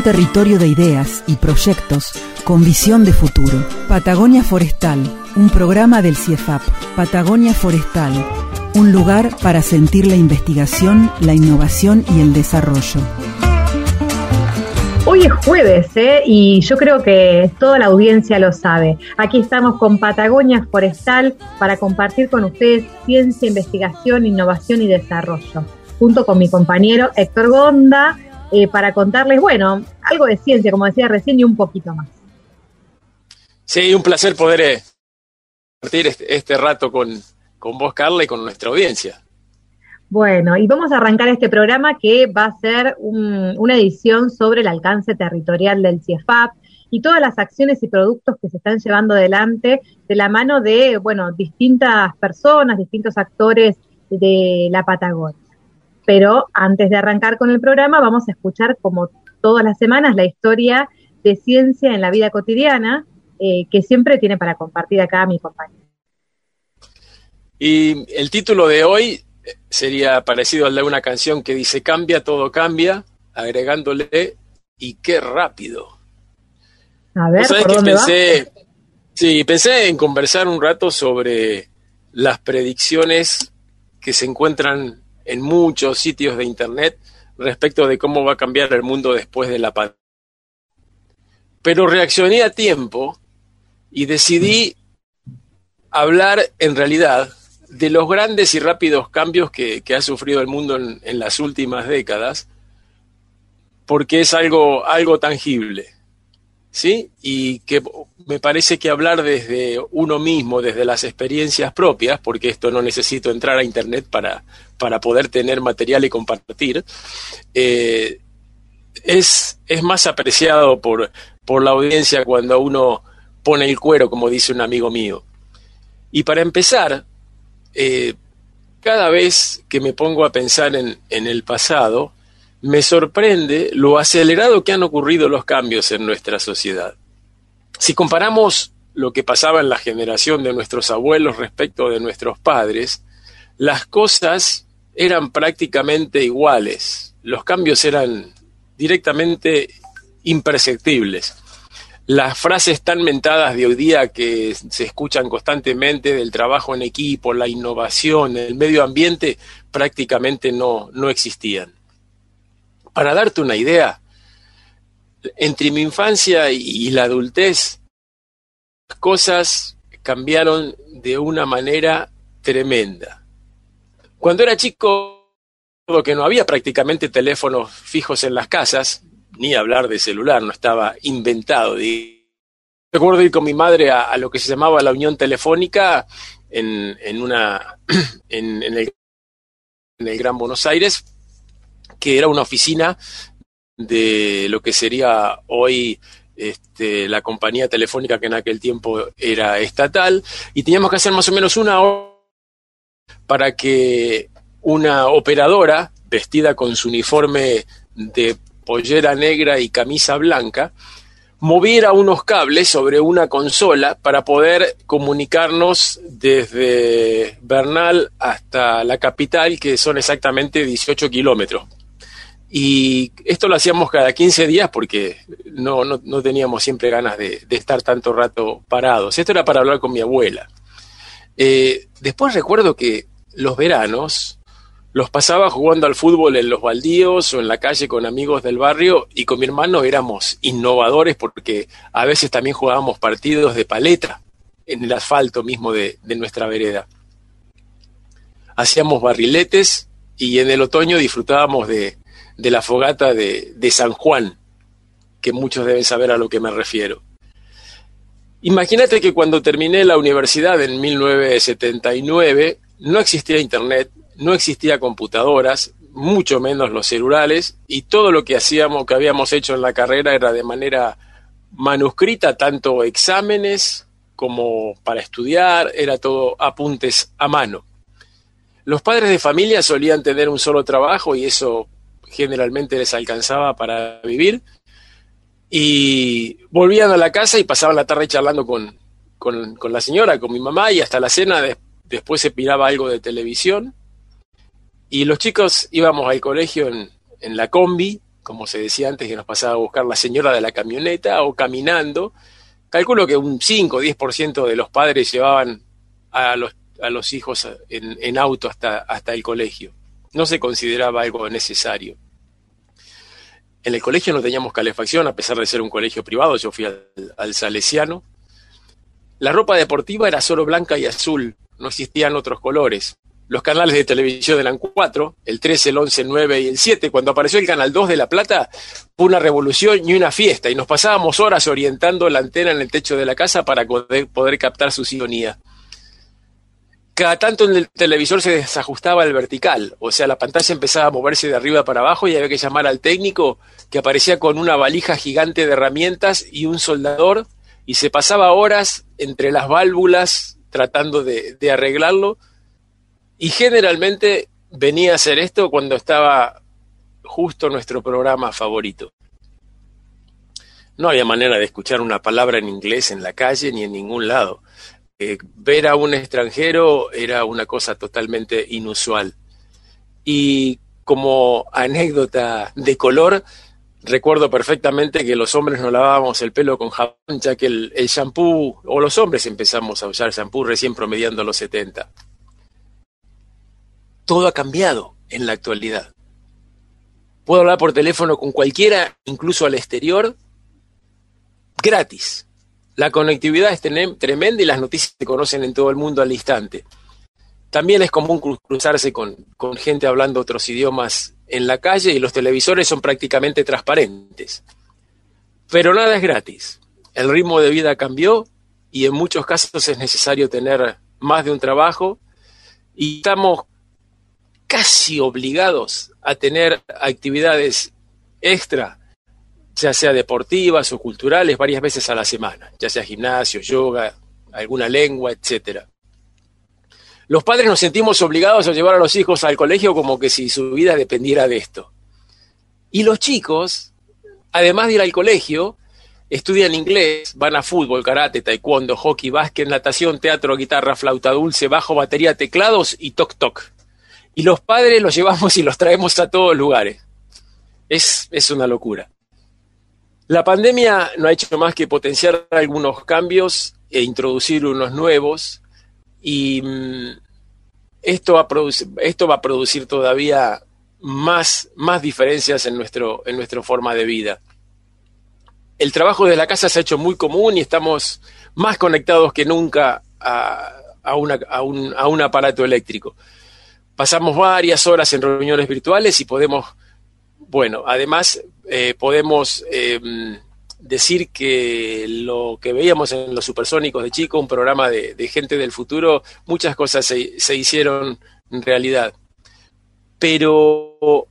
Un territorio de ideas y proyectos con visión de futuro. Patagonia Forestal, un programa del CIEFAP. Patagonia Forestal, un lugar para sentir la investigación, la innovación y el desarrollo. Hoy es jueves, ¿eh? y yo creo que toda la audiencia lo sabe. Aquí estamos con Patagonia Forestal para compartir con ustedes ciencia, investigación, innovación y desarrollo, junto con mi compañero Héctor Gonda, eh, para contarles, bueno, algo de ciencia, como decía recién, y un poquito más. Sí, un placer poder eh, compartir este, este rato con, con vos, Carla, y con nuestra audiencia. Bueno, y vamos a arrancar este programa que va a ser un- una edición sobre el alcance territorial del CIEFAP y todas las acciones y productos que se están llevando adelante de la mano de, bueno, distintas personas, distintos actores de la Patagonia. Pero antes de arrancar con el programa, vamos a escuchar, como todas las semanas, la historia de ciencia en la vida cotidiana eh, que siempre tiene para compartir acá mi compañero. Y el título de hoy sería parecido al de una canción que dice Cambia, todo cambia, agregándole y qué rápido. A ver, ¿Vos sabés ¿por dónde va? pensé, sí, pensé en conversar un rato sobre las predicciones que se encuentran en muchos sitios de internet respecto de cómo va a cambiar el mundo después de la pandemia. Pero reaccioné a tiempo y decidí hablar en realidad de los grandes y rápidos cambios que, ha sufrido el mundo en, en las últimas décadas, porque es algo, algo tangible. ¿Sí? Y que me parece que hablar desde uno mismo, desde las experiencias propias, porque esto no necesito entrar a internet para, para poder tener material y compartir, eh, es, es más apreciado por, por la audiencia cuando uno pone el cuero, como dice un amigo mío. Y para empezar, eh, cada vez que me pongo a pensar en, en el pasado, me sorprende lo acelerado que han ocurrido los cambios en nuestra sociedad. Si comparamos lo que pasaba en la generación de nuestros abuelos respecto de nuestros padres, las cosas eran prácticamente iguales. Los cambios eran directamente imperceptibles. Las frases tan mentadas de hoy día que se escuchan constantemente del trabajo en equipo, la innovación, el medio ambiente, prácticamente no, no existían. Para darte una idea, entre mi infancia y la adultez, las cosas cambiaron de una manera tremenda. Cuando era chico, que no había prácticamente teléfonos fijos en las casas, ni hablar de celular, no estaba inventado. Recuerdo ir con mi madre a, lo que se llamaba la Unión Telefónica en, en una, en, en el Gran Buenos Aires, que era una oficina de lo que sería hoy este, la compañía telefónica que en aquel tiempo era estatal, y teníamos que hacer más o menos una hora para que una operadora vestida con su uniforme de pollera negra y camisa blanca, moviera unos cables sobre una consola para poder comunicarnos desde Bernal hasta la capital, que son exactamente 18 kilómetros. Y esto lo hacíamos cada 15 días porque no, no, no teníamos siempre ganas de, estar tanto rato parados. Esto era para hablar con mi abuela. Eh, después recuerdo que los veranos los pasaba jugando al fútbol en los baldíos o en la calle con amigos del barrio y con mi hermano éramos innovadores porque a veces también jugábamos partidos de paleta en el asfalto mismo de, de nuestra vereda. Hacíamos barriletes y en el otoño disfrutábamos de, de la fogata de, de, San Juan, que muchos deben saber a lo que me refiero. Imagínate que cuando terminé la universidad en 1979 no existía internet, no existía computadoras, mucho menos los celulares, y todo lo que hacíamos, que habíamos hecho en la carrera era de manera manuscrita, tanto exámenes como para estudiar, era todo apuntes a mano. Los padres de familia solían tener un solo trabajo y eso generalmente les alcanzaba para vivir. Y volvían a la casa y pasaban la tarde charlando con, con, la señora, con mi mamá, y hasta la cena después se piraba algo de televisión. Y los chicos íbamos al colegio en, en la combi, como se decía antes, que nos pasaba a buscar la señora de la camioneta o caminando. Calculo que un 5 o 10% de los padres llevaban a los, a los hijos en, en, auto hasta, hasta el colegio. No se consideraba algo necesario. En el colegio no teníamos calefacción, a pesar de ser un colegio privado, yo fui al, al Salesiano, la ropa deportiva era solo blanca y azul, no existían otros colores. Los canales de televisión eran cuatro, el 13, el 11, el 9 y el 7. Cuando apareció el canal 2 de La Plata, fue una revolución y una fiesta, y nos pasábamos horas orientando la antena en el techo de la casa para poder, poder captar su sintonía. Cada tanto en el televisor se desajustaba el vertical, o sea, la pantalla empezaba a moverse de arriba para abajo y había que llamar al técnico que aparecía con una valija gigante de herramientas y un soldador y se pasaba horas entre las válvulas tratando de, arreglarlo y generalmente venía a hacer esto cuando estaba justo nuestro programa favorito. No había manera de escuchar una palabra en inglés en la calle ni en ningún lado. Eh, ver a un extranjero era una cosa totalmente inusual. Y como anécdota de color, Recuerdo perfectamente que los hombres no lavábamos el pelo con jabón, ya que el, shampoo, o los hombres empezamos a usar shampoo recién promediando los 70. Todo ha cambiado en la actualidad. Puedo hablar por teléfono con cualquiera, incluso al exterior, gratis. La conectividad es tremenda y las noticias se conocen en todo el mundo al instante. También es común cruzarse con, gente hablando otros idiomas en la calle y los televisores son prácticamente transparentes. Pero nada es gratis. El ritmo de vida cambió y en muchos casos es necesario tener más de un trabajo y estamos casi obligados a tener actividades extra, ya sea deportivas o culturales, varias veces a la semana, ya sea gimnasio, yoga, alguna lengua, etcétera los padres nos sentimos obligados a llevar a los hijos al colegio como que si su vida dependiera de esto. Y los chicos, además de ir al colegio, estudian inglés, van a fútbol, karate, taekwondo, hockey, básquet, natación, teatro, guitarra, flauta dulce, bajo, batería, teclados y toc toc. Y los padres los llevamos y los traemos a todos lugares. Es, es una locura. La pandemia no ha hecho más que potenciar algunos cambios e introducir unos nuevos, y mm, esto va a producir, todavía más, más diferencias en, nuestro, en nuestra forma de vida. El trabajo de la casa se ha hecho muy común y estamos más conectados que nunca a, a, a, un, a un aparato eléctrico. Pasamos varias horas en reuniones virtuales y podemos, bueno, además eh, podemos eh, decir que lo que veíamos en los supersónicos de chico, un programa de, gente del futuro, muchas cosas se, se, hicieron realidad. Pero,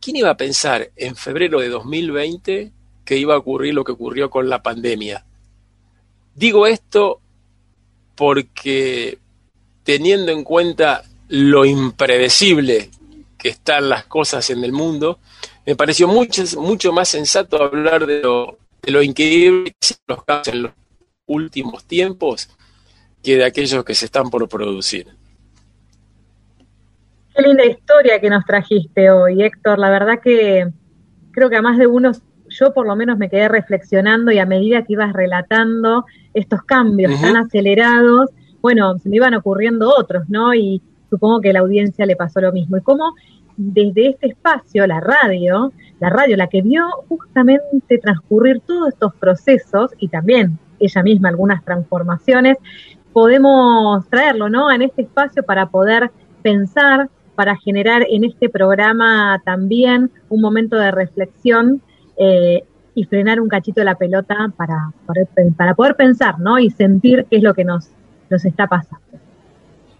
¿quién iba a pensar en febrero de 2020 que iba a ocurrir lo que ocurrió con la pandemia? Digo esto porque teniendo en cuenta lo impredecible que están las cosas en el mundo, me pareció mucho, mucho más sensato hablar de lo de lo increíble que los casos en los últimos tiempos que de aquellos que se están por producir. Qué linda historia que nos trajiste hoy, Héctor. La verdad que creo que a más de uno, yo por lo menos me quedé reflexionando y a medida que ibas relatando estos cambios tan acelerados, bueno, se me iban ocurriendo otros, ¿no? Y supongo que a la audiencia le pasó lo mismo. Y cómo desde este espacio, la radio, la radio, la que vio justamente transcurrir todos estos procesos y también ella misma algunas transformaciones, podemos traerlo, ¿no? En este espacio para poder pensar, para generar en este programa también un momento de reflexión eh, y frenar un cachito la pelota para, para, poder pensar, ¿no? Y sentir qué es lo que nos, nos está pasando.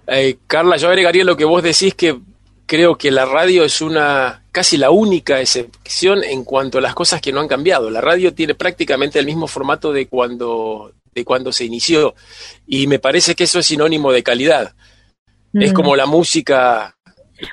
Eh, Carla, yo agregaría lo que vos decís que creo que la radio es una casi la única excepción en cuanto a las cosas que no han cambiado. La radio tiene prácticamente el mismo formato de cuando, de cuando se inició y me parece que eso es sinónimo de calidad. Es Mm. como la música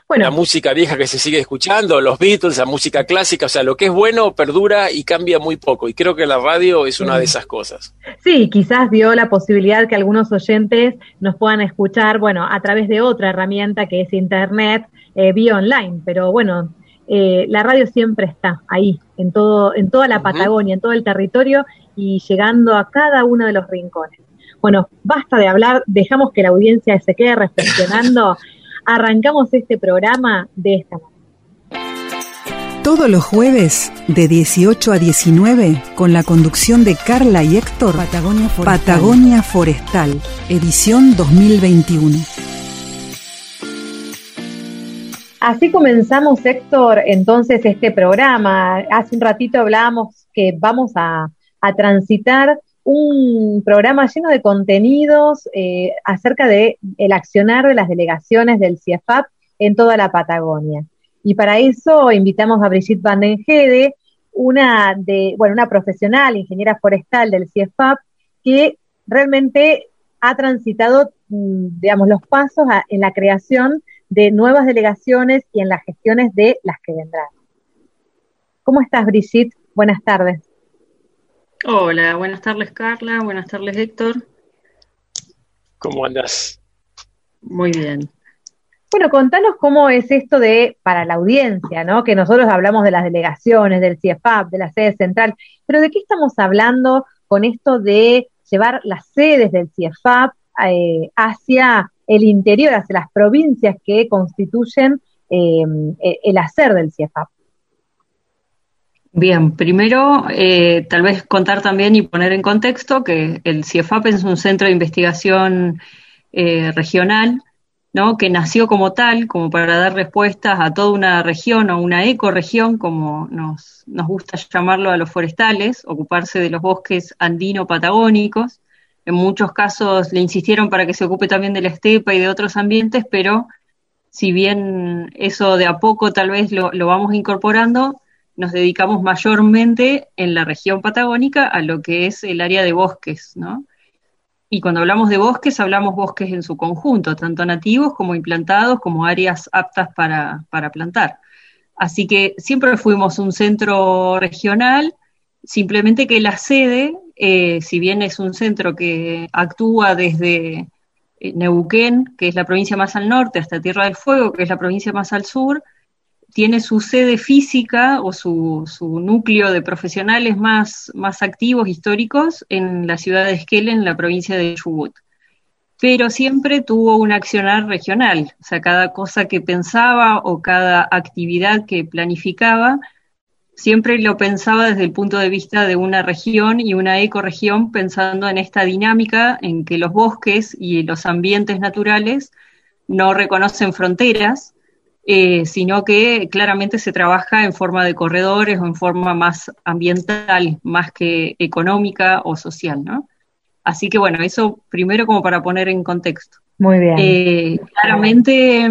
Bueno, la música vieja que se sigue escuchando, los Beatles, la música clásica, o sea, lo que es bueno perdura y cambia muy poco. Y creo que la radio es una de esas cosas. Sí, quizás dio la posibilidad que algunos oyentes nos puedan escuchar, bueno, a través de otra herramienta que es Internet, eh, vía online, pero bueno, eh, la radio siempre está ahí, en todo, en toda la. Patagonia, en todo el territorio y llegando a cada uno de los rincones. Bueno, basta de hablar, dejamos que la audiencia se quede reflexionando. Arrancamos este programa de esta manera. Todos los jueves, de 18 a 19, con la conducción de Carla y Héctor, Patagonia Forestal, Patagonia Forestal edición 2021. Así comenzamos, Héctor, entonces este programa. Hace un ratito hablábamos que vamos a, a transitar un programa lleno de contenidos eh, acerca de el accionar de las delegaciones del CIEFAP en toda la Patagonia. Y para eso invitamos a Brigitte Van una de, bueno, una profesional, ingeniera forestal del CIEFAP, que realmente ha transitado, mm, digamos, los pasos en la creación de nuevas delegaciones y en las gestiones de las que vendrán. ¿Cómo estás, Brigitte? Buenas tardes. Hola, buenas tardes Carla, buenas tardes Héctor. ¿Cómo andas? Muy bien. Bueno, contanos cómo es esto de, para la audiencia, ¿no? Que nosotros hablamos de las delegaciones, del CIEFAP, de la sede central, pero ¿de qué estamos hablando con esto de llevar las sedes del CIEFAP eh, hacia el interior, hacia las provincias que constituyen eh, el hacer del CIEFAP? Bien, primero eh, tal vez contar también y poner en contexto que el CIEFAP es un centro de investigación eh, regional, ¿no? que nació como tal, como para dar respuestas a toda una región o una ecorregión, como nos, nos gusta llamarlo a los forestales, ocuparse de los bosques andino-patagónicos. En muchos casos le insistieron para que se ocupe también de la estepa y de otros ambientes, pero si bien eso de a poco tal vez lo vamos incorporando, nos dedicamos mayormente en la región patagónica a lo que es el área de bosques, ¿no? Y cuando hablamos de bosques, hablamos bosques en su conjunto, tanto nativos como implantados, como áreas aptas para, para plantar. Así que siempre fuimos un centro regional, simplemente que la sede, eh, si bien es un centro que actúa desde eh, Neuquén, que es la provincia más al norte, hasta Tierra del Fuego, que es la provincia más al sur, tiene su sede física o su, su núcleo de profesionales más, activos, históricos, en la ciudad de Esquel, en la provincia de Chubut. Pero siempre tuvo un accionar regional, o sea, cada cosa que pensaba o cada actividad que planificaba, siempre lo pensaba desde el punto de vista de una región y una ecorregión, pensando en esta dinámica en que los bosques y los ambientes naturales no reconocen fronteras, eh, sino que claramente se trabaja en forma de corredores o en forma más ambiental, más que económica o social, ¿no? Así que bueno, eso primero como para poner en contexto. Muy bien. Eh, claramente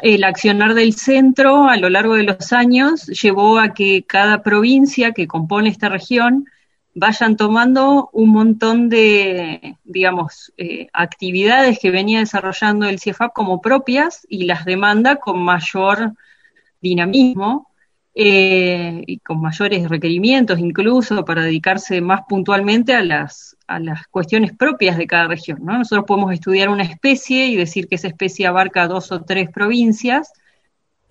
el accionar del centro a lo largo de los años llevó a que cada provincia que compone esta región vayan tomando un montón de, digamos, eh, actividades que venía desarrollando el CIEFAP como propias y las demanda con mayor dinamismo eh, y con mayores requerimientos incluso para dedicarse más puntualmente a las, a las cuestiones propias de cada región. ¿no? Nosotros podemos estudiar una especie y decir que esa especie abarca dos o tres provincias,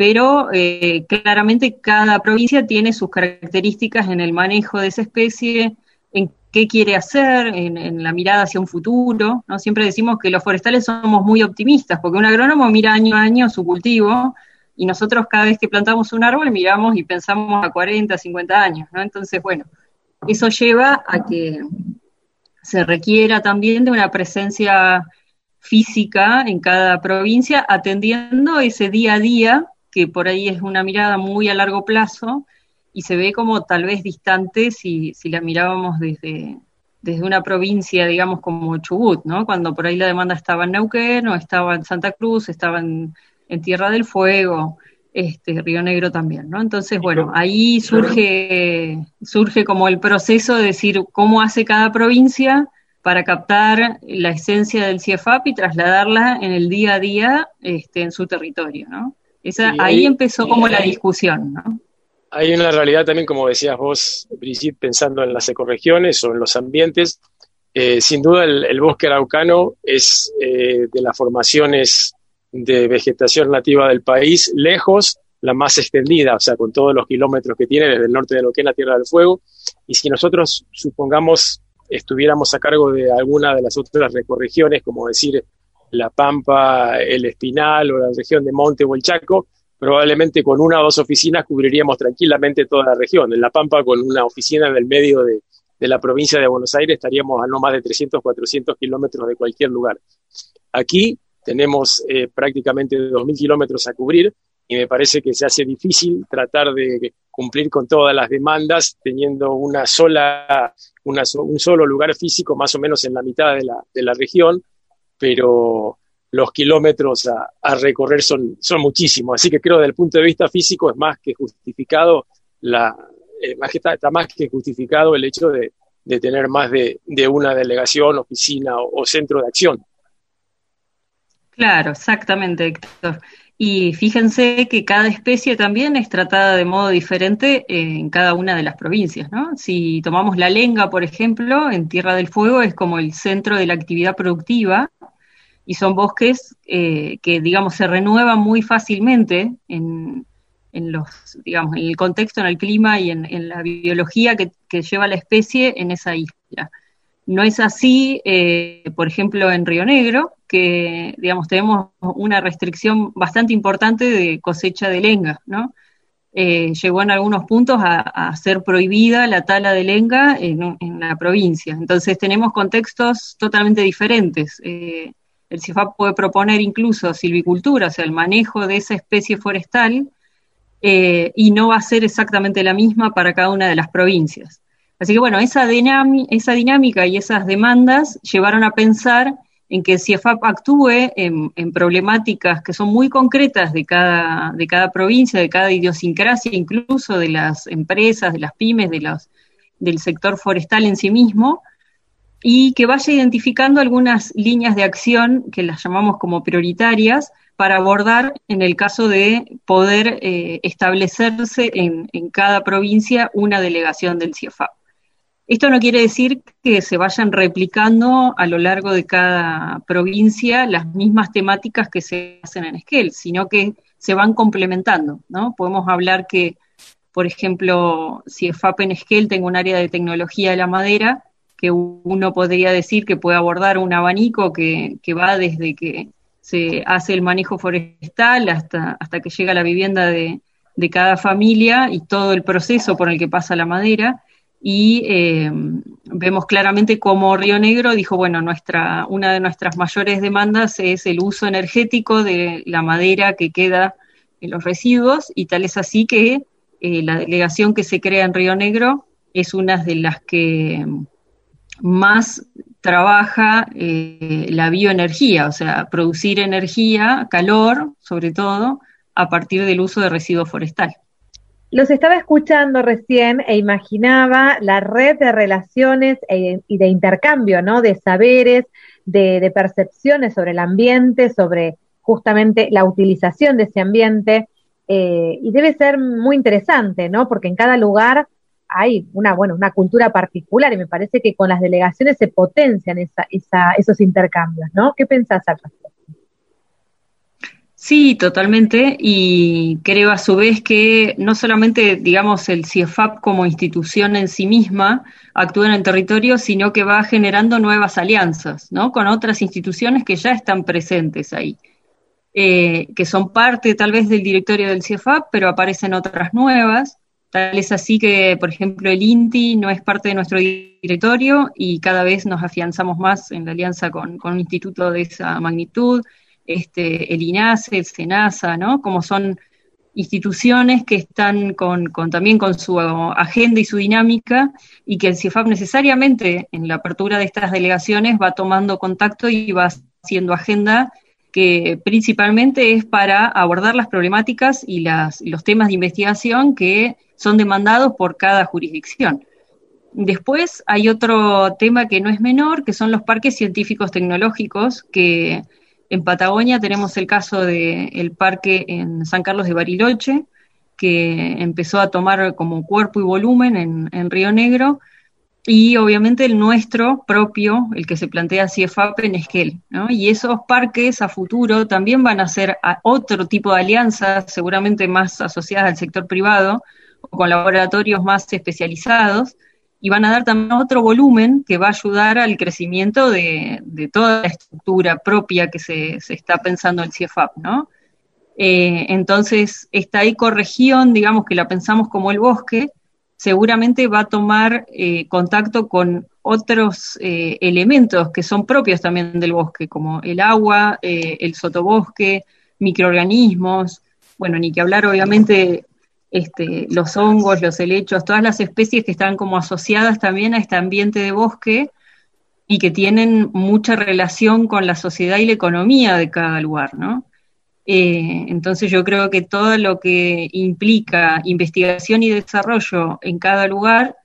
pero eh, claramente cada provincia tiene sus características en el manejo de esa especie, en qué quiere hacer, en, en, la mirada hacia un futuro. ¿no? Siempre decimos que los forestales somos muy optimistas, porque un agrónomo mira año a año su cultivo, y nosotros cada vez que plantamos un árbol miramos y pensamos a 40, 50 años, ¿no? Entonces, bueno, eso lleva a que se requiera también de una presencia física en cada provincia, atendiendo ese día a día, que por ahí es una mirada muy a largo plazo, y se ve como tal vez distante si, si la mirábamos desde, desde una provincia, digamos, como Chubut, ¿no? Cuando por ahí la demanda estaba en Neuquén, o estaba en Santa Cruz, estaba en en Tierra del Fuego, este, Río Negro también, ¿no? Entonces, bueno, ahí surge, surge como el proceso de decir cómo hace cada provincia para captar la esencia del CIEFAP y trasladarla en el día a día este, en su territorio, ¿no? Esa, ahí, empezó como la discusión, ¿no? Hay una realidad también, como decías vos, Brigitte, pensando en las ecoregiones o en los ambientes. Eh, sin duda, el, bosque araucano es eh, de las formaciones de vegetación nativa del país, lejos, la más extendida, o sea, con todos los kilómetros que tiene desde el norte de lo que es la Tierra del Fuego. Y si nosotros, supongamos, estuviéramos a cargo de alguna de las otras recorregiones, como decir La Pampa, el Espinal o la región de Monte o el Chaco, probablemente con una o dos oficinas cubriríamos tranquilamente toda la región. En La Pampa, con una oficina en el medio de, de la provincia de Buenos Aires, estaríamos a no más de 300, 400 kilómetros de cualquier lugar. Aquí tenemos eh, prácticamente 2.000 kilómetros a cubrir y me parece que se hace difícil tratar de cumplir con todas las demandas teniendo una sola, un solo lugar físico más o menos en la mitad de la, de la región, pero los kilómetros a, recorrer son, son muchísimos. Así que creo desde el punto de vista físico es más que justificado la, eh, más que está, más que justificado el hecho de, de tener más de, de, una delegación, oficina o centro de acción. Claro, exactamente, Héctor. Y fíjense que cada especie también es tratada de modo diferente en cada una de las provincias, ¿no? Si tomamos la lenga, por ejemplo, en Tierra del Fuego es como el centro de la actividad productiva y son bosques eh, que, digamos, se renuevan muy fácilmente en, los, digamos, en el contexto, en el clima y en, la biología que, que, lleva la especie en esa isla. No es así, eh, por ejemplo, en Río Negro, que, digamos, tenemos una restricción bastante importante de cosecha de lenga, ¿no? Eh, llegó en algunos puntos a, ser prohibida la tala de lenga en, la provincia. Entonces tenemos contextos totalmente diferentes. El CIFAP puede proponer incluso silvicultura, o sea, el manejo de esa especie forestal, eh, y no va a ser exactamente la misma para cada una de las provincias. Así que bueno, esa, dinámica y esas demandas llevaron a pensar en que CIEFAP actúe en, problemáticas que son muy concretas de cada, provincia, de cada idiosincrasia, incluso de las empresas, de las pymes, de del sector forestal en sí mismo, y que vaya identificando algunas líneas de acción que las llamamos como prioritarias para abordar en el caso de poder eh, establecerse en, en cada provincia una delegación del CIEFAP. Esto no quiere decir que se vayan replicando a lo largo de cada provincia las mismas temáticas que se hacen en Esquel, sino que se van complementando, ¿no? Podemos hablar que, por ejemplo, si EFAP en Esquel tengo un área de tecnología de la madera, que uno podría decir que puede abordar un abanico que, va desde que se hace el manejo forestal hasta, hasta que llega la vivienda de, de cada familia y todo el proceso por el que pasa la madera. Y eh, vemos claramente cómo Río Negro dijo, bueno, nuestra, una de nuestras mayores demandas es el uso energético de la madera que queda en los residuos y tal es así que eh, la delegación que se crea en Río Negro es una de las que más trabaja eh, la bioenergía, o sea, producir energía, calor, sobre todo, a partir del uso de residuos forestales. Los estaba escuchando recién e imaginaba la red de relaciones e, y de intercambio, ¿no? De saberes, de, percepciones sobre el ambiente, sobre justamente la utilización de ese ambiente. Eh, y debe ser muy interesante, ¿no? Porque en cada lugar hay una, bueno, una cultura particular y me parece que con las delegaciones se potencian esa, esa, esos intercambios, ¿no? ¿Qué pensás al respecto? Sí, totalmente. Y creo a su vez que no solamente, digamos, el CIEFAP como institución en sí misma actúa en el territorio, sino que va generando nuevas alianzas, ¿no? Con otras instituciones que ya están presentes ahí, eh, que son parte tal vez del directorio del CIEFAP, pero aparecen otras nuevas. Tal es así que, por ejemplo, el INTI no es parte de nuestro directorio y cada vez nos afianzamos más en la alianza con, un instituto de esa magnitud este, el INASE, el SENASA, ¿no? Como son instituciones que están con, también con su agenda y su dinámica y que el CIEFAP necesariamente en la apertura de estas delegaciones va tomando contacto y va haciendo agenda que principalmente es para abordar las problemáticas y las, los temas de investigación que son demandados por cada jurisdicción. Después hay otro tema que no es menor, que son los parques científicos tecnológicos, que en Patagonia tenemos el caso del parque en San Carlos de Bariloche, que empezó a tomar como cuerpo y volumen en Río Negro, y obviamente el nuestro propio, el que se plantea CIEFAP en Esquel, ¿no? Y esos parques a futuro también van a ser otro tipo de alianzas, seguramente más asociadas al sector privado, o con laboratorios más especializados, y van a dar también otro volumen que va a ayudar al crecimiento de, toda la estructura propia que se, está pensando el CIEFAP, ¿no? Eh, entonces, esta ecorregión, digamos que la pensamos como el bosque, seguramente va a tomar eh, contacto con otros eh, elementos que son propios también del bosque, como el agua, eh, el sotobosque, microorganismos, bueno, ni que hablar obviamente este, los hongos, los helechos, todas las especies que están como asociadas también a este ambiente de bosque y que tienen mucha relación con la sociedad y la economía de cada lugar, ¿no? Eh, entonces yo creo que todo lo que implica investigación y desarrollo en cada lugar,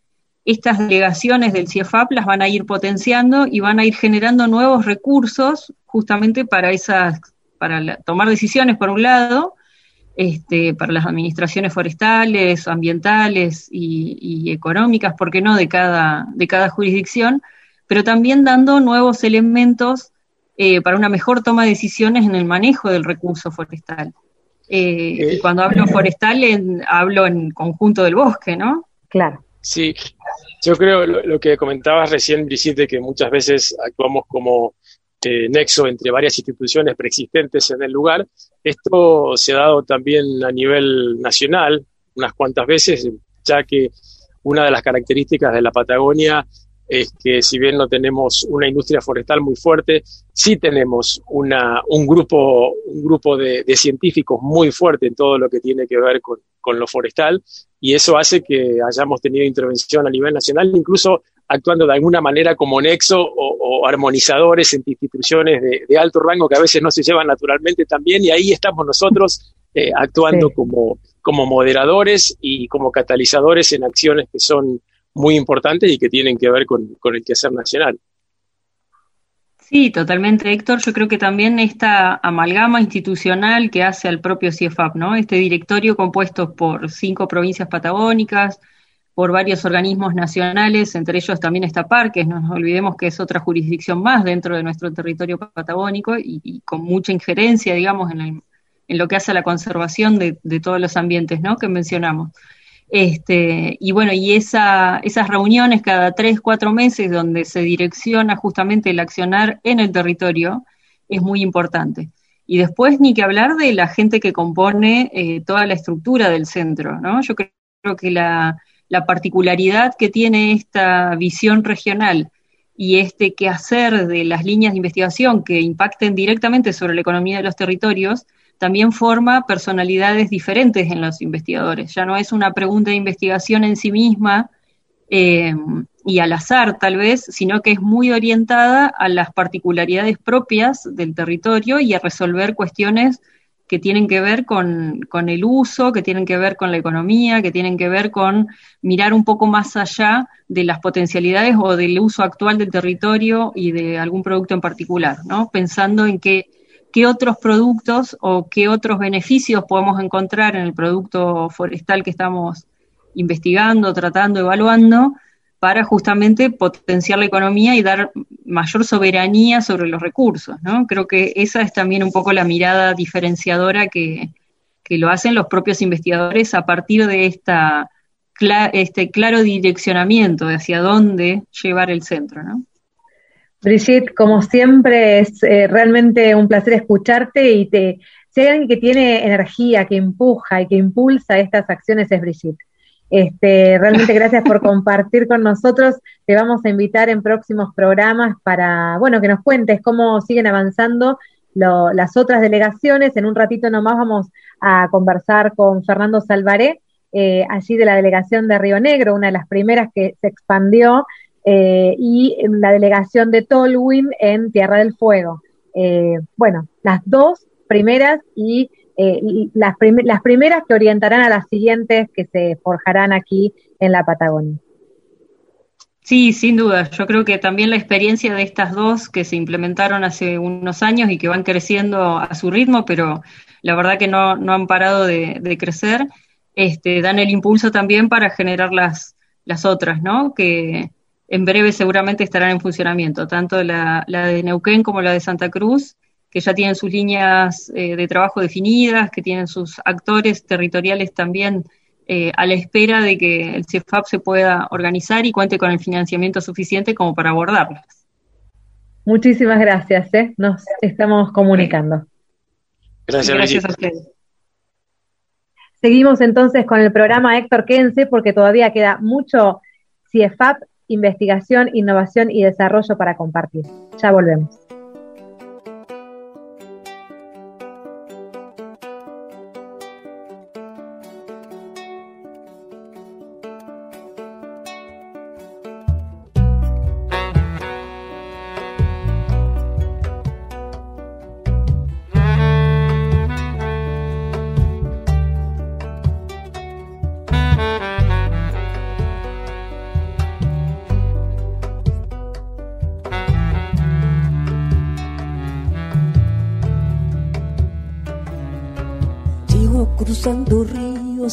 estas delegaciones del CIEFAP las van a ir potenciando y van a ir generando nuevos recursos justamente para esas, para tomar decisiones por un lado, este, para las administraciones forestales, ambientales y, y, económicas, ¿por qué no?, de cada, de cada jurisdicción, pero también dando nuevos elementos eh, para una mejor toma de decisiones en el manejo del recurso forestal. Eh, y eh, cuando hablo forestal, hablo en conjunto del bosque, ¿no? Claro. Sí, yo creo lo, que comentabas recién, Brigitte, que muchas veces actuamos como nexo entre varias instituciones preexistentes en el lugar. Esto se ha dado también a nivel nacional unas cuantas veces, ya que una de las características de la Patagonia es que si bien no tenemos una industria forestal muy fuerte, sí tenemos una, un grupo, un grupo de, científicos muy fuerte en todo lo que tiene que ver con, lo forestal y eso hace que hayamos tenido intervención a nivel nacional, incluso actuando de alguna manera como nexo o, armonizadores entre instituciones de, alto rango que a veces no se llevan naturalmente también y ahí estamos nosotros eh, actuando como, como moderadores y como catalizadores en acciones que son muy importantes y que tienen que ver con, con el quehacer nacional. Sí, totalmente, Héctor. Yo creo que también esta amalgama institucional que hace al propio CIEFAP, ¿no? Este directorio compuesto por cinco provincias patagónicas, por varios organismos nacionales, entre ellos también está Parques, no nos olvidemos que es otra jurisdicción más dentro de nuestro territorio patagónico y, con mucha injerencia, digamos, en, en, lo que hace a la conservación de, de todos los ambientes, ¿no? Que mencionamos. Este, y bueno, y esa, esas reuniones cada tres, cuatro meses donde se direcciona justamente el accionar en el territorio es muy importante. Y después ni que hablar de la gente que compone eh, toda la estructura del centro, ¿no? Yo creo que la, la particularidad que tiene esta visión regional y este quehacer de las líneas de investigación que impacten directamente sobre la economía de los territorios también forma personalidades diferentes en los investigadores. Ya no es una pregunta de investigación en sí misma eh, y al azar tal vez, sino que es muy orientada a las particularidades propias del territorio y a resolver cuestiones que tienen que ver con, con, el uso, que tienen que ver con la economía, que tienen que ver con mirar un poco más allá de las potencialidades o del uso actual del territorio y de algún producto en particular, ¿no? Pensando en que qué otros productos o qué otros beneficios podemos encontrar en el producto forestal que estamos investigando, tratando, evaluando, para justamente potenciar la economía y dar mayor soberanía sobre los recursos. ¿no? Creo que esa es también un poco la mirada diferenciadora que, lo hacen los propios investigadores a partir de esta, este claro direccionamiento de hacia dónde llevar el centro. ¿no? Brigitte, como siempre, es eh, realmente un placer escucharte y te, si hay alguien que tiene energía, que empuja y que impulsa estas acciones es Brigitte. Este, realmente gracias por compartir con nosotros. Te vamos a invitar en próximos programas para, bueno, que nos cuentes cómo siguen avanzando las otras delegaciones. En un ratito nomás vamos a conversar con Fernando Salvaré, eh, allí de la delegación de Río Negro, una de las primeras que se expandió eh, y la delegación de Tolwyn en Tierra del Fuego. eh, bueno, las dos primeras y eh, las, primeras que orientarán a las siguientes que se forjarán aquí en la Patagonia. Sí, sin duda. Yo creo que también la experiencia de estas dos que se implementaron hace unos años y que van creciendo a su ritmo, pero la verdad que no, no han parado de, crecer, este, dan el impulso también para generar las, las otras, ¿no? Que en breve seguramente estarán en funcionamiento, tanto la, la de Neuquén como la de Santa Cruz, que ya tienen sus líneas eh, de trabajo definidas, que tienen sus actores territoriales también eh, a la espera de que el CEFAP se pueda organizar y cuente con el financiamiento suficiente como para abordarlas. Muchísimas gracias, ¿eh? nos estamos comunicando. Gracias, gracias a ustedes. Seguimos entonces con el programa Héctor, quédense porque todavía queda mucho CIEFAP, investigación, innovación y desarrollo para compartir. Ya volvemos.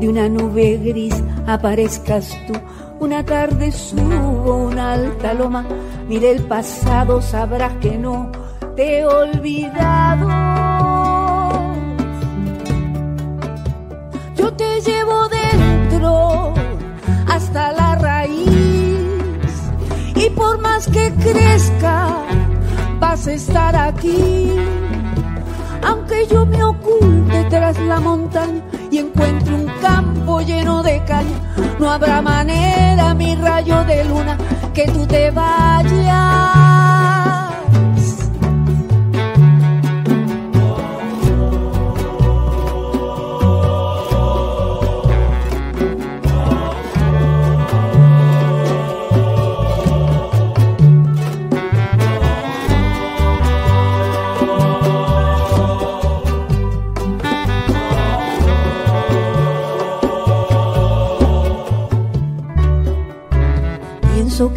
de una nube gris, aparezcas tú. Una tarde subo una alta loma, mire el pasado, sabrás que no te he olvidado. Yo te llevo dentro hasta la raíz y por más que crezca, vas a estar aquí aunque yo me oculte tras la montaña y encuentre un campo lleno de caña, no habrá manera, mi rayo de luna, que tú te vayas.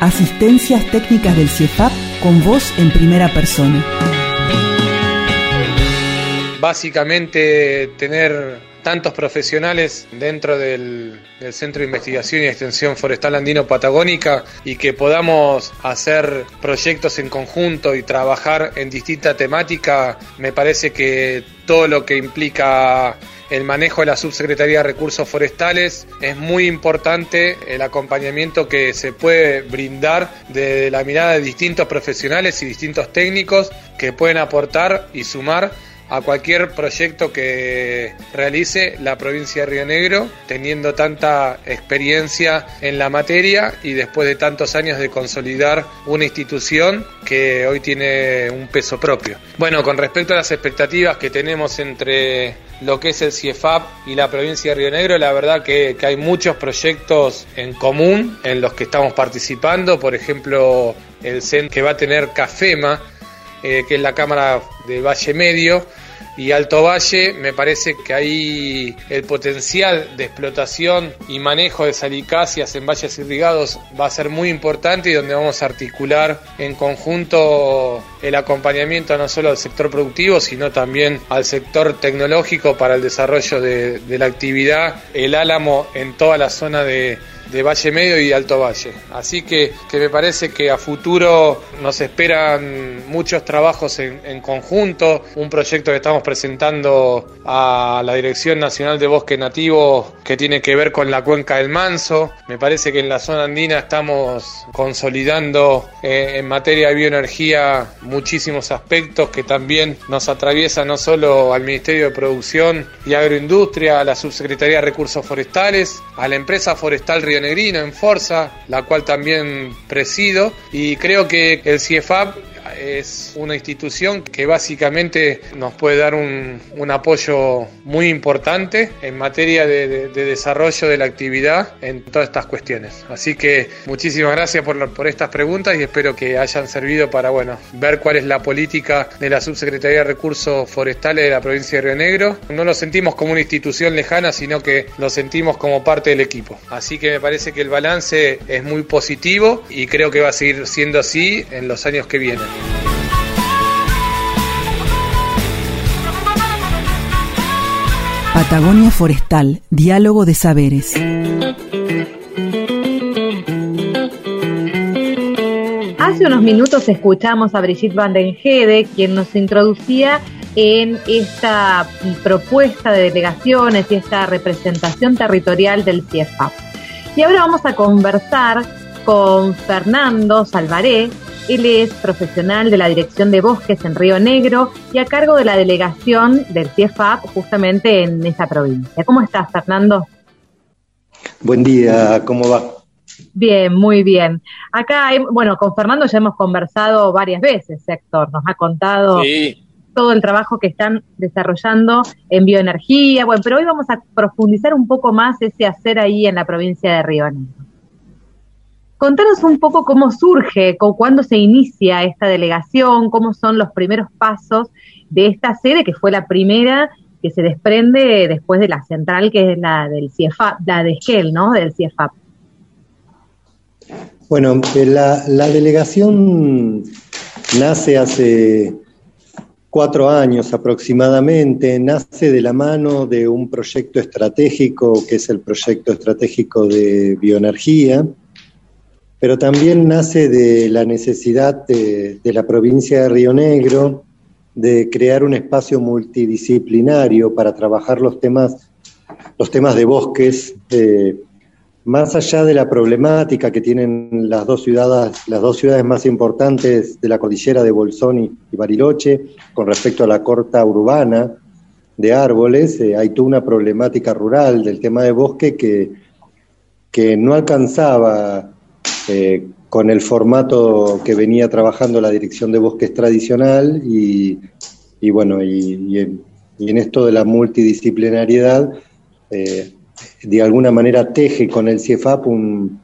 Asistencias técnicas del CIEFAP con voz en primera persona. Básicamente tener tantos profesionales dentro del, Centro de Investigación y Extensión Forestal Andino Patagónica y que podamos hacer proyectos en conjunto y trabajar en distinta temática, me parece que todo lo que implica el manejo de la Subsecretaría de Recursos Forestales. Es muy importante el acompañamiento que se puede brindar de la mirada de distintos profesionales y distintos técnicos que pueden aportar y sumar a cualquier proyecto que realice la provincia de Río Negro, teniendo tanta experiencia en la materia y después de tantos años de consolidar una institución que hoy tiene un peso propio. Bueno, con respecto a las expectativas que tenemos entre lo que es el CIEFAP y la provincia de Río Negro, la verdad que, hay muchos proyectos en común en los que estamos participando, por ejemplo, el CEN que va a tener CAFEMA, eh, que es la Cámara de Valle Medio, y Alto Valle, me parece que ahí el potencial de explotación y manejo de salicáceas en valles irrigados va a ser muy importante y donde vamos a articular en conjunto el acompañamiento no solo al sector productivo, sino también al sector tecnológico para el desarrollo de, de la actividad, el álamo en toda la zona de, de Valle Medio y Alto Valle. Así que, que, me parece que a futuro nos esperan muchos trabajos en, conjunto, un proyecto que estamos presentando a la Dirección Nacional de Bosque Nativo que tiene que ver con la cuenca del Manso. Me parece que en la zona andina estamos consolidando eh, en materia de bioenergía muchísimos aspectos que también nos atraviesan no solo al Ministerio de Producción y Agroindustria, a la Subsecretaría de Recursos Forestales, a la empresa forestal Río Negrino en Forza, la cual también presido, y creo que el CIEFAP es una institución que básicamente nos puede dar un, un apoyo muy importante en materia de, de, de, desarrollo de la actividad en todas estas cuestiones. Así que muchísimas gracias por, por estas preguntas y espero que hayan servido para bueno, ver cuál es la política de la Subsecretaría de Recursos Forestales de la provincia de Río Negro. No lo sentimos como una institución lejana, sino que lo sentimos como parte del equipo. Así que me parece que el balance es muy positivo y creo que va a seguir siendo así en los años que vienen. Patagonia Forestal, Diálogo de Saberes. Hace unos minutos escuchamos a Brigitte Van den Hede, quien nos introducía en esta propuesta de delegaciones y esta representación territorial del CIEFAP. Y ahora vamos a conversar con Fernando Salvaré, él es profesional de la Dirección de Bosques en Río Negro y a cargo de la delegación del CIEFAP justamente en esa provincia. ¿Cómo estás, Fernando? Buen día, ¿cómo va? Bien, muy bien. Acá, bueno, con Fernando ya hemos conversado varias veces, Héctor, nos ha contado sí. todo el trabajo que están desarrollando en bioenergía, bueno, pero hoy vamos a profundizar un poco más ese hacer ahí en la provincia de Río Negro. Contanos un poco cómo surge, cuándo se inicia esta delegación, cómo son los primeros pasos de esta sede, que fue la primera que se desprende después de la central, que es la del CIEFAP, la de Esquel, ¿no? Del CIEFAP. Bueno, la, la delegación nace hace cuatro años aproximadamente, nace de la mano de un proyecto estratégico, que es el proyecto estratégico de bioenergía, pero también nace de la necesidad de, la provincia de Río Negro de crear un espacio multidisciplinario para trabajar los temas, los temas de bosques, más allá de la problemática que tienen las dos ciudades, las dos ciudades más importantes de la cordillera de Bolsón y, y Bariloche, con respecto a la corta urbana de árboles, eh, hay toda una problemática rural del tema de bosque que, que no alcanzaba eh, con el formato que venía trabajando la Dirección de Bosques Tradicional y, y bueno, y, en, y, en, esto de la multidisciplinariedad, eh, de alguna manera teje con el CIEFAP un,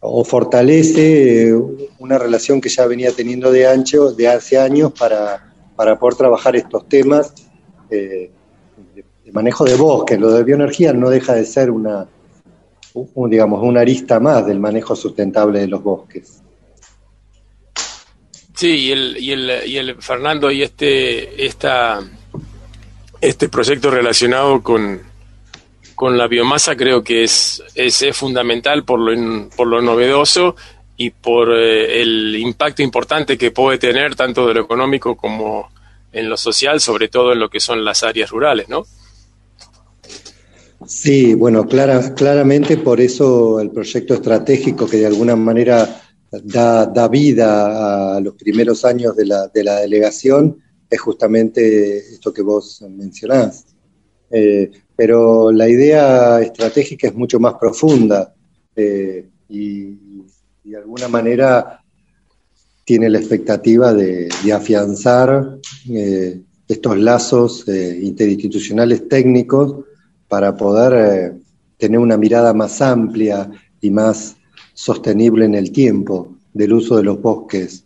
o fortalece eh, una relación que ya venía teniendo de ancho de hace años para, para poder trabajar estos temas eh, de manejo de bosques. Lo de bioenergía no deja de ser una, un, digamos, una arista más del manejo sustentable de los bosques. Sí, y el, y el, y el Fernando, y este, esta, este proyecto relacionado con, con la biomasa creo que es, es, fundamental por lo, por lo novedoso y por eh, el impacto importante que puede tener tanto de lo económico como en lo social, sobre todo en lo que son las áreas rurales, ¿no? Sí, bueno, clara, claramente por eso el proyecto estratégico que de alguna manera da, da vida a los primeros años de la, de la delegación es justamente esto que vos mencionás. Eh, pero la idea estratégica es mucho más profunda eh, y, de alguna manera tiene la expectativa de, afianzar eh, estos lazos interinstitucionales técnicos para poder tener una mirada más amplia y más sostenible en el tiempo del uso de los bosques,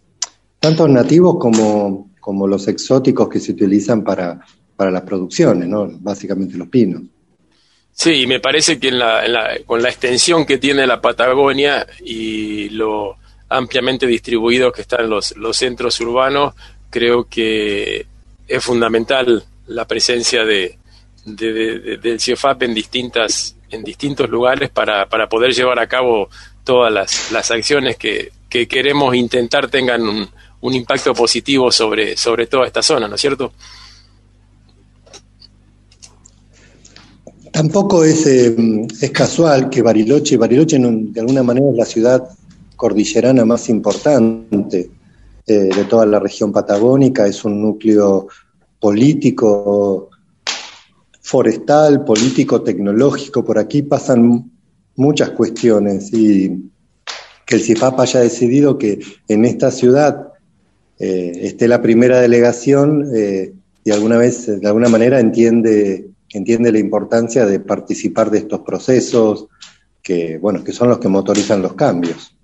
tanto nativos como, como los exóticos que se utilizan para, para las producciones, ¿no? básicamente los pinos. Sí, me parece que con la extensión que tiene la Patagonia y lo ampliamente distribuido que están los, los centros urbanos, creo que es fundamental la presencia de, del CIEFAP en distintas en distintos lugares para, para poder llevar a cabo todas las, las acciones que, que queremos intentar tengan un, un impacto positivo sobre, sobre toda esta zona, ¿no es cierto? Tampoco es, eh, es casual que Bariloche, Bariloche de alguna manera es la ciudad cordillerana más importante eh, de toda la región patagónica, es un núcleo político, forestal, político, tecnológico, por aquí pasan muchas cuestiones y que el CIFAP haya decidido que en esta ciudad eh, esté la primera delegación eh, y alguna vez, de alguna manera, entiende, entiende la importancia de participar de estos procesos que, bueno, que son los que motorizan los cambios.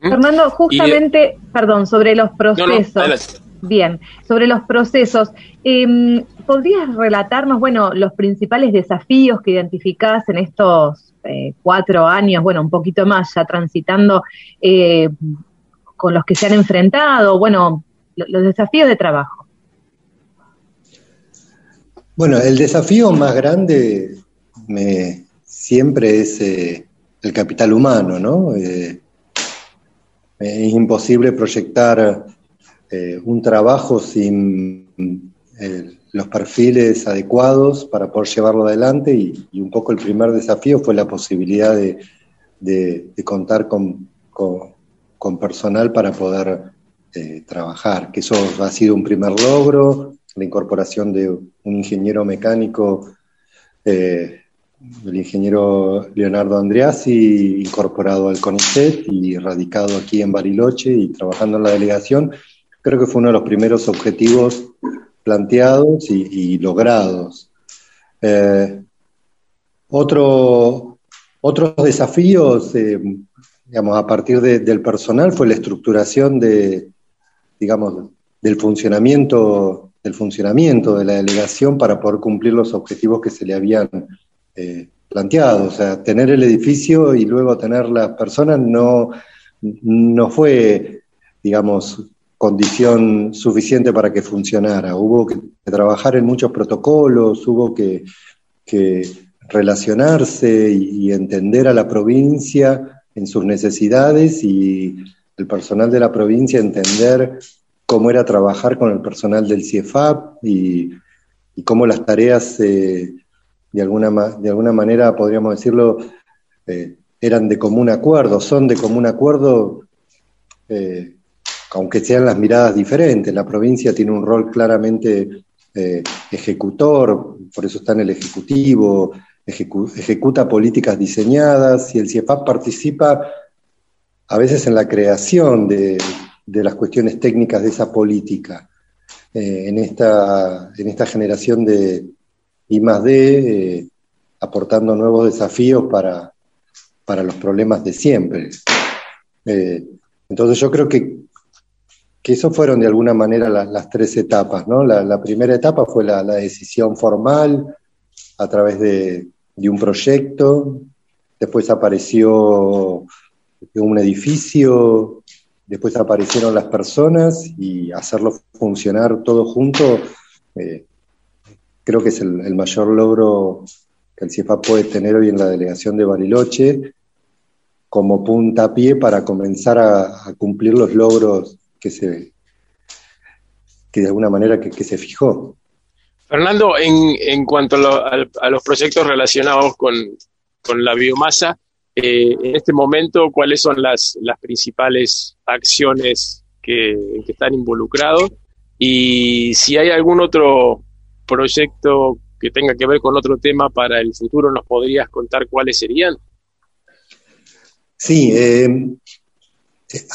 Fernando, justamente, perdón, sobre los procesos. Bien, sobre los procesos, em, ¿podrías relatarnos, bueno, los principales desafíos que identificás en estos eh, cuatro años, bueno, un poquito más ya transitando eh, con los que se han enfrentado, bueno, los desafíos de trabajo. Bueno, el desafío más grande me, siempre es eh, el capital humano, ¿no? Es imposible proyectar eh, un trabajo sin los perfiles adecuados para poder llevarlo adelante y, un poco el primer desafío fue la posibilidad de, contar con, personal para poder eh, trabajar, que eso ha sido un primer logro, la incorporación de un ingeniero mecánico, eh, el ingeniero Leonardo Andreassi, incorporado al CONICET y radicado aquí en Bariloche y trabajando en la delegación, creo que fue uno de los primeros objetivos planteados y, logrados. Eh, otro, otros desafíos digamos, a partir del personal fue la estructuración de, digamos, del funcionamiento, del funcionamiento de la delegación para poder cumplir los objetivos que se le habían eh, planteado. O sea, tener el edificio y luego tener las personas no, no fue, digamos, condición suficiente para que funcionara. Hubo que trabajar en muchos protocolos, hubo que, relacionarse y entender a la provincia en sus necesidades y el personal de la provincia entender cómo era trabajar con el personal del CIEFAP y, cómo las tareas eh, de, alguna, de alguna manera, podríamos decirlo, eh, eran de común acuerdo, son de común acuerdo, eh, aunque sean las miradas diferentes. La provincia tiene un rol claramente ejecutor, por eso está en el Ejecutivo, ejecuta políticas diseñadas y el CIEFAP participa a veces en la creación de, las cuestiones técnicas de esa política. Eh, en, esta, en esta generación de I más D, eh, aportando nuevos desafíos para, los problemas de siempre. Eh, entonces yo creo que, que eso fueron de alguna manera las tres etapas. ¿no? La, primera etapa fue la decisión formal a través de, un proyecto, después apareció un edificio, después aparecieron las personas y hacerlo funcionar todo junto, eh, creo que es el, mayor logro que el CIEFA puede tener hoy en la delegación de Bariloche como puntapié para comenzar a, cumplir los logros que se que de alguna manera que se fijó. Fernando, en, en cuanto a, los proyectos relacionados con, la biomasa, eh, en este momento, ¿cuáles son las, las principales acciones que, están involucrados? Y si hay algún otro proyecto que tenga que ver con otro tema para el futuro, ¿nos podrías contar cuáles serían? Sí, eh,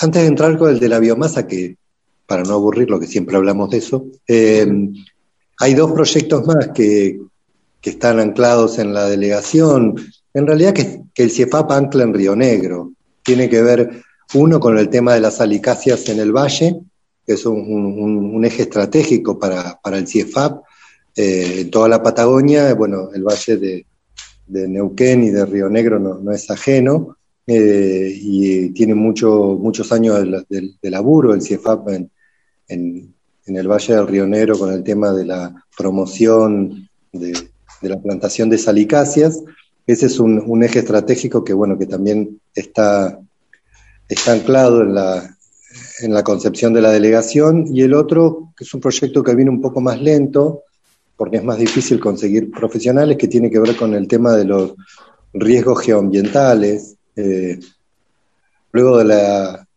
antes de entrar con el de la biomasa, que para no aburrir, lo que siempre hablamos de eso, eh, hay dos proyectos más que, que, están anclados en la delegación. En realidad que, el CIEFAP ancla en Río Negro. Tiene que ver uno con el tema de las alicáceas en el valle, que es un eje estratégico para, para el CIEFAP, eh, en toda la Patagonia, bueno, el valle de, de Neuquén y de Río Negro no, no es ajeno, eh, y tiene mucho, muchos años de, de, laburo el CIEFAP en, en, el Valle del Río Negro con el tema de la promoción de, de la plantación de salicáceas. Ese es un, un, eje estratégico que, bueno, que también está, está anclado en la, en la concepción de la delegación. Y el otro, que es un proyecto que viene un poco más lento, porque es más difícil conseguir profesionales, que tiene que ver con el tema de los riesgos geoambientales. Eh, luego de la,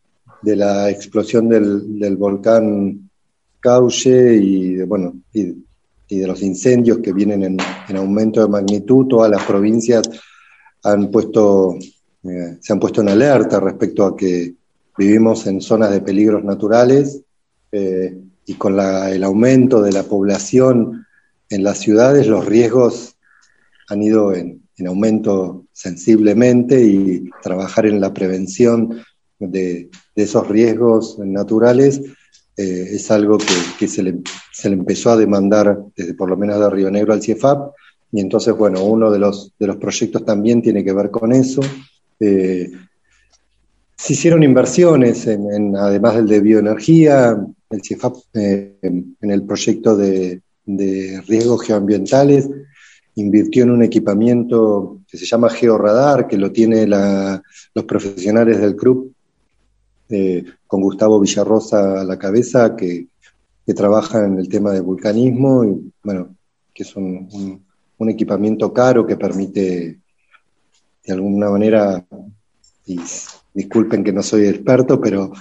de la explosión del, volcán Cauche y bueno, y, de los incendios que vienen en, en, aumento de magnitud, todas las provincias han puesto, eh, se han puesto en alerta respecto a que vivimos en zonas de peligros naturales eh, y con la, el aumento de la población en las ciudades los riesgos han ido en, en, aumento sensiblemente y trabajar en la prevención de, esos riesgos naturales eh, es algo que, se, le, se, le, empezó a demandar desde por lo menos de Río Negro al CIEFAP y entonces, bueno, uno de los, de los proyectos también tiene que ver con eso. Eh, se hicieron inversiones, en, además del de bioenergía, el CIEFAP eh, en el proyecto de, de riesgos geoambientales, invirtió en un equipamiento que se llama Georadar, que lo tiene la, los profesionales del CRUP, eh, con Gustavo Villarrosa a la cabeza, que, que, trabaja en el tema de vulcanismo, y bueno, que es un, un, un equipamiento caro que permite de alguna manera, y disculpen que no soy experto, pero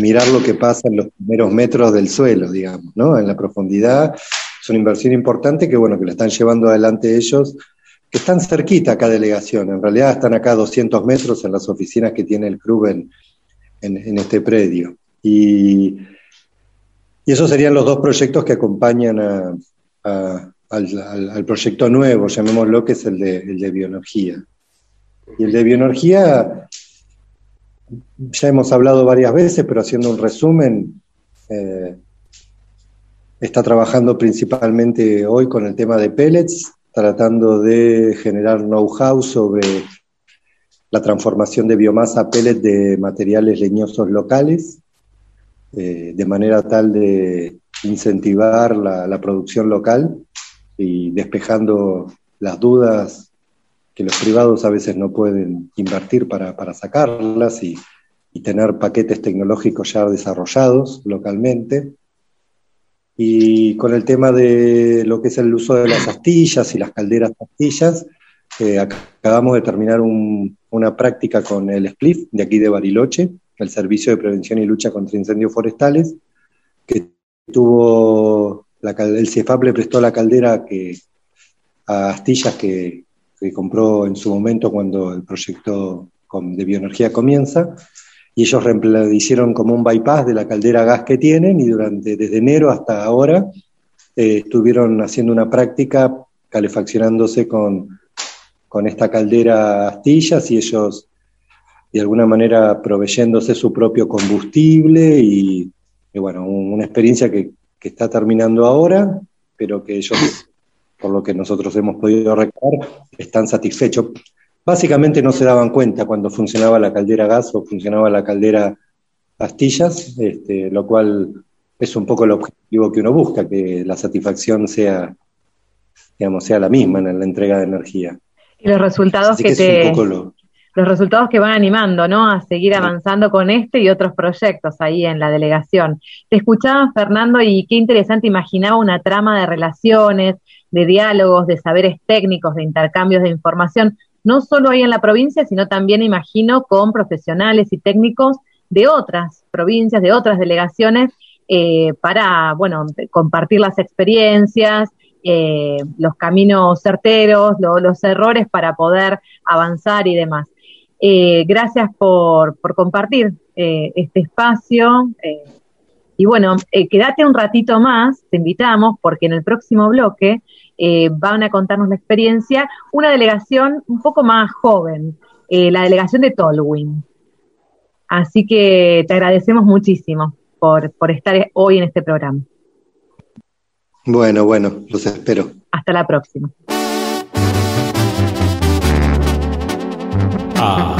mirar lo que pasa en los primeros metros del suelo, digamos, ¿no? En la profundidad es una inversión importante que, bueno, que la están llevando adelante ellos, que están cerquita acá delegación. En realidad están acá a 200 metros en las oficinas que tiene el club en, este predio. Y, y, esos serían los dos proyectos que acompañan al, proyecto nuevo, llamémoslo, que es el de, el de bioenergía. Y el de bioenergía, ya hemos hablado varias veces, pero haciendo un resumen, eh, está trabajando principalmente hoy con el tema de pellets, tratando de generar know-how sobre la transformación de biomasa a pellet de materiales leñosos locales, eh, de manera tal de incentivar la, la, producción local y despejando las dudas que los privados a veces no pueden invertir para, para sacarlas y, y tener paquetes tecnológicos ya desarrollados localmente y con el tema de lo que es el uso de las astillas y las calderas astillas, eh, acabamos de terminar un, una práctica con el SPLIF de aquí de Bariloche, el Servicio de Prevención y Lucha contra Incendios Forestales, que tuvo, la, el CIEFAP le prestó la caldera que, a astillas que, que compró en su momento cuando el proyecto de bioenergía comienza, y ellos hicieron como un bypass de la caldera gas que tienen y durante desde enero hasta ahora eh, estuvieron haciendo una práctica calefaccionándose con, con esta caldera astillas y ellos de alguna manera proveyéndose su propio combustible y, bueno, una experiencia que, que, está terminando ahora, pero que ellos, por lo que nosotros hemos podido recordar, están satisfechos. Básicamente no se daban cuenta cuando funcionaba la caldera gas o funcionaba la caldera pastillas, este, lo cual es un poco el objetivo que uno busca, que la satisfacción sea, digamos, sea la misma en la entrega de energía. Y los resultados que, que te... Lo... Los resultados que van animando, ¿no? A seguir avanzando con este y otros proyectos ahí en la delegación. Te escuchaba, Fernando, y qué interesante imaginaba una trama de relaciones, de diálogos, de saberes técnicos, de intercambios de información no solo ahí en la provincia, sino también, imagino, con profesionales y técnicos de otras provincias, de otras delegaciones, eh, para, bueno, compartir las experiencias, eh, los caminos certeros, los errores para poder avanzar y demás. Eh, gracias por, por compartir este espacio. y bueno, quédate un ratito más, te invitamos, porque en el próximo bloque van a contarnos la experiencia una delegación un poco más joven, la delegación de Tolwyn. Así que te agradecemos muchísimo por, por estar hoy en este programa. Bueno, bueno, los espero. Hasta la próxima. Ah.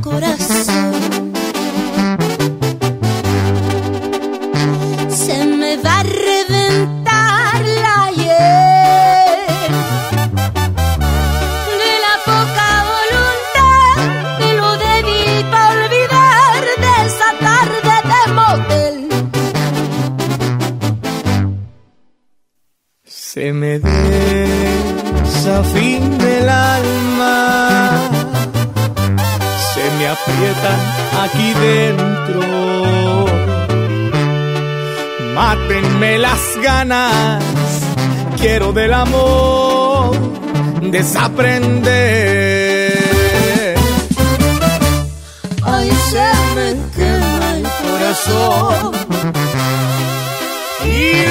Corazón. Se me va a reventar la hiel de la poca voluntad y lo débil para olvidar de esa tarde de motel. Se me me aprietan aquí dentro. Mátenme las ganas, quiero del amor desaprender. Ay, se me quema el corazón y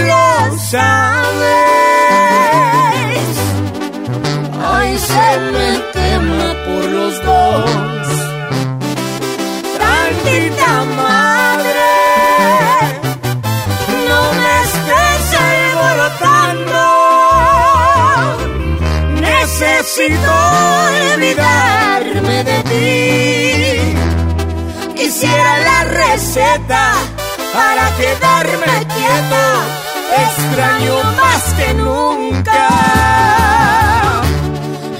lo sabes. Ay, se me quema por los dos de ti. Quisiera la receta para quedarme quieta. Extraño más que nunca.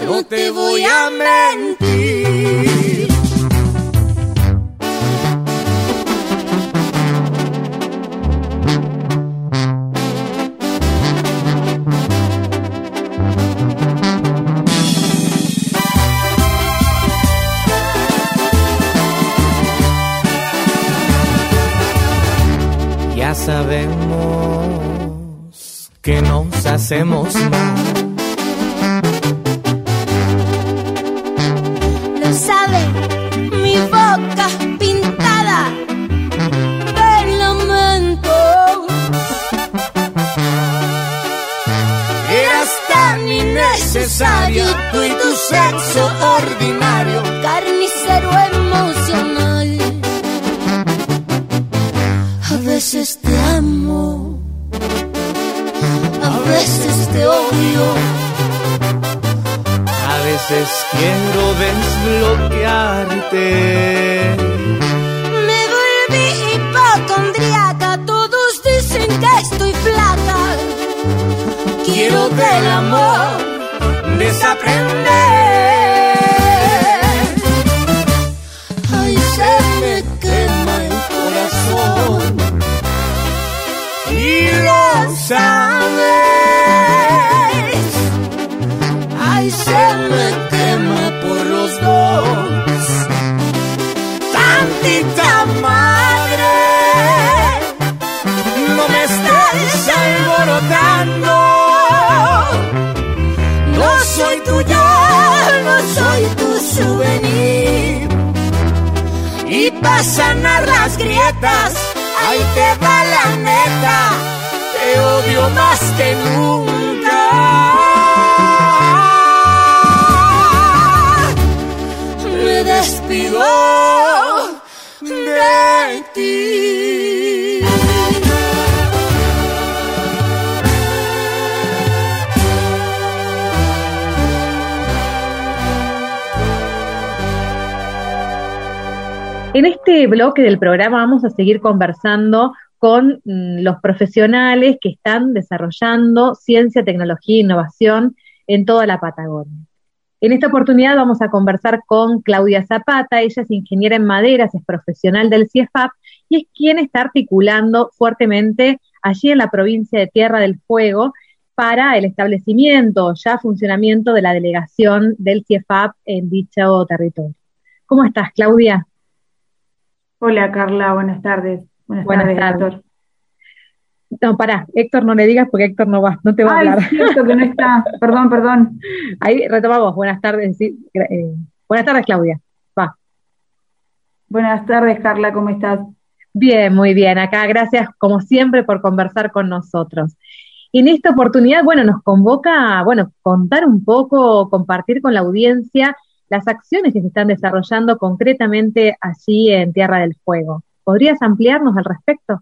No te voy a mentir. Sabemos que nos hacemos mal. Lo sabe mi boca pintada de lamento. Eras tan innecesario tú y tu sexo ordinario, A veces quiero desbloquearte. Me volví hipocondriaca, todos dicen que estoy flaca. Quiero del amor desaprender. Ay, se me quema el corazón. Y. se me quema por los dos. Tantita madre, no me estés alborotando. No soy tuyo, no soy tu souvenir. Y para sanar las grietas, ahí te va la neta. Te odio más que nunca. En este bloque del programa vamos a seguir conversando con mm, los profesionales que están desarrollando ciencia, tecnología e innovación en toda la Patagonia. En esta oportunidad vamos a conversar con Claudia Zapata, ella es ingeniera en maderas, es profesional del CIEFAP y es quien está articulando fuertemente allí en la provincia de Tierra del Fuego para el establecimiento, ya funcionamiento de la delegación del CIEFAP en dicho territorio. ¿Cómo estás, Claudia? Hola, Carla, buenas tardes. Buenas, tardes, Héctor. No, pará, Héctor no le digas porque Héctor no va, no te va a hablar. cierto que no está. Perdón, perdón. Ahí retomamos. Buenas tardes. Sí. Eh, buenas tardes, Claudia. Va. Buenas tardes, Carla, ¿cómo estás? Bien, muy bien. Acá, gracias como siempre por conversar con nosotros. En esta oportunidad, bueno, nos convoca, bueno, contar un poco, compartir con la audiencia las acciones que se están desarrollando concretamente allí en Tierra del Fuego. ¿Podrías ampliarnos al respecto?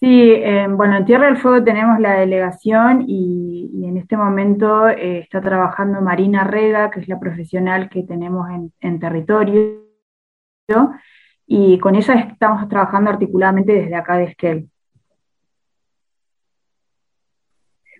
Sí, eh, bueno, en Tierra del Fuego tenemos la delegación y, en este momento eh, está trabajando Marina Rega, que es la profesional que tenemos en, en territorio, y con ella estamos trabajando articuladamente desde acá de Esquel.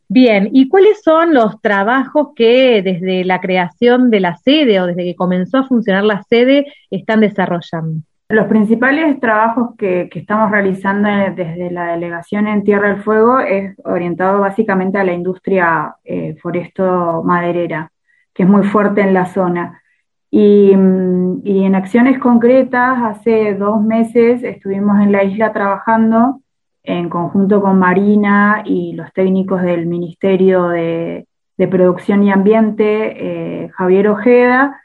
Bien, ¿y cuáles son los trabajos que desde la creación de la sede o desde que comenzó a funcionar la sede están desarrollando? Los principales trabajos que, estamos realizando desde la delegación en Tierra del Fuego es orientado básicamente a la industria eh, foresto-maderera, que es muy fuerte en la zona. Y, mm, y en acciones concretas, hace dos meses estuvimos en la isla trabajando en conjunto con Marina y los técnicos del Ministerio de, Producción y Ambiente, eh, Javier Ojeda,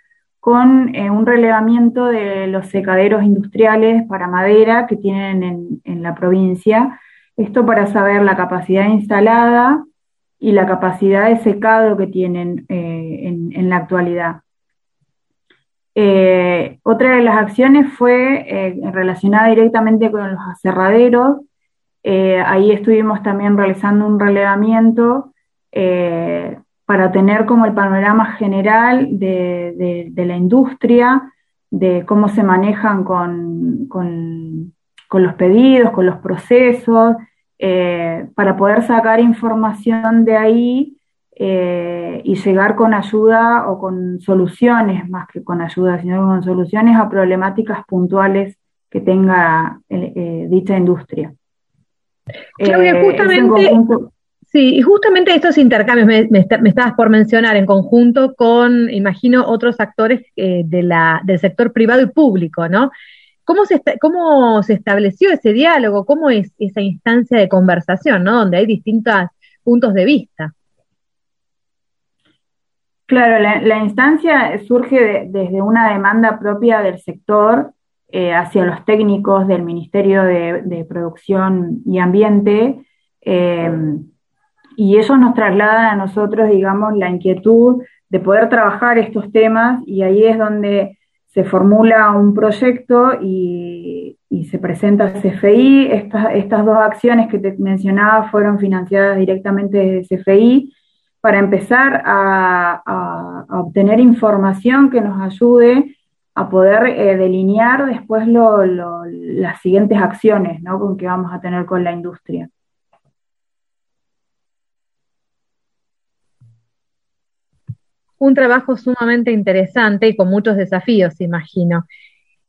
con eh, un relevamiento de los secaderos industriales para madera que tienen en, la provincia. Esto para saber la capacidad instalada y la capacidad de secado que tienen eh, en, la actualidad. otra de las acciones fue relacionada directamente con los aserraderos, eh, ahí estuvimos también realizando un relevamiento eh, para tener como el panorama general de, la industria, de cómo se manejan con, los pedidos, con los procesos, eh, para poder sacar información de ahí y llegar con ayuda o con soluciones, más que con ayuda, sino con soluciones a problemáticas puntuales que tenga dicha industria. Claudia, eh, justamente, sí, y justamente estos intercambios me, estabas por mencionar en conjunto con, imagino, otros actores eh, del sector privado y público, ¿no? ¿Cómo se, ¿Cómo se estableció ese diálogo? ¿Cómo es esa instancia de conversación, ¿no? Donde hay distintos puntos de vista. Claro, la, instancia surge desde una demanda propia del sector eh, hacia los técnicos del Ministerio de, Producción y Ambiente, eh, y ellos nos trasladan a nosotros, digamos, la inquietud de poder trabajar estos temas, y ahí es donde se formula un proyecto y, se presenta CFI. Estas, dos acciones que te mencionaba fueron financiadas directamente desde CFI para empezar a obtener información que nos ayude a poder eh, delinear después las siguientes acciones ¿no? con que vamos a tener con la industria. Un trabajo sumamente interesante y con muchos desafíos, imagino.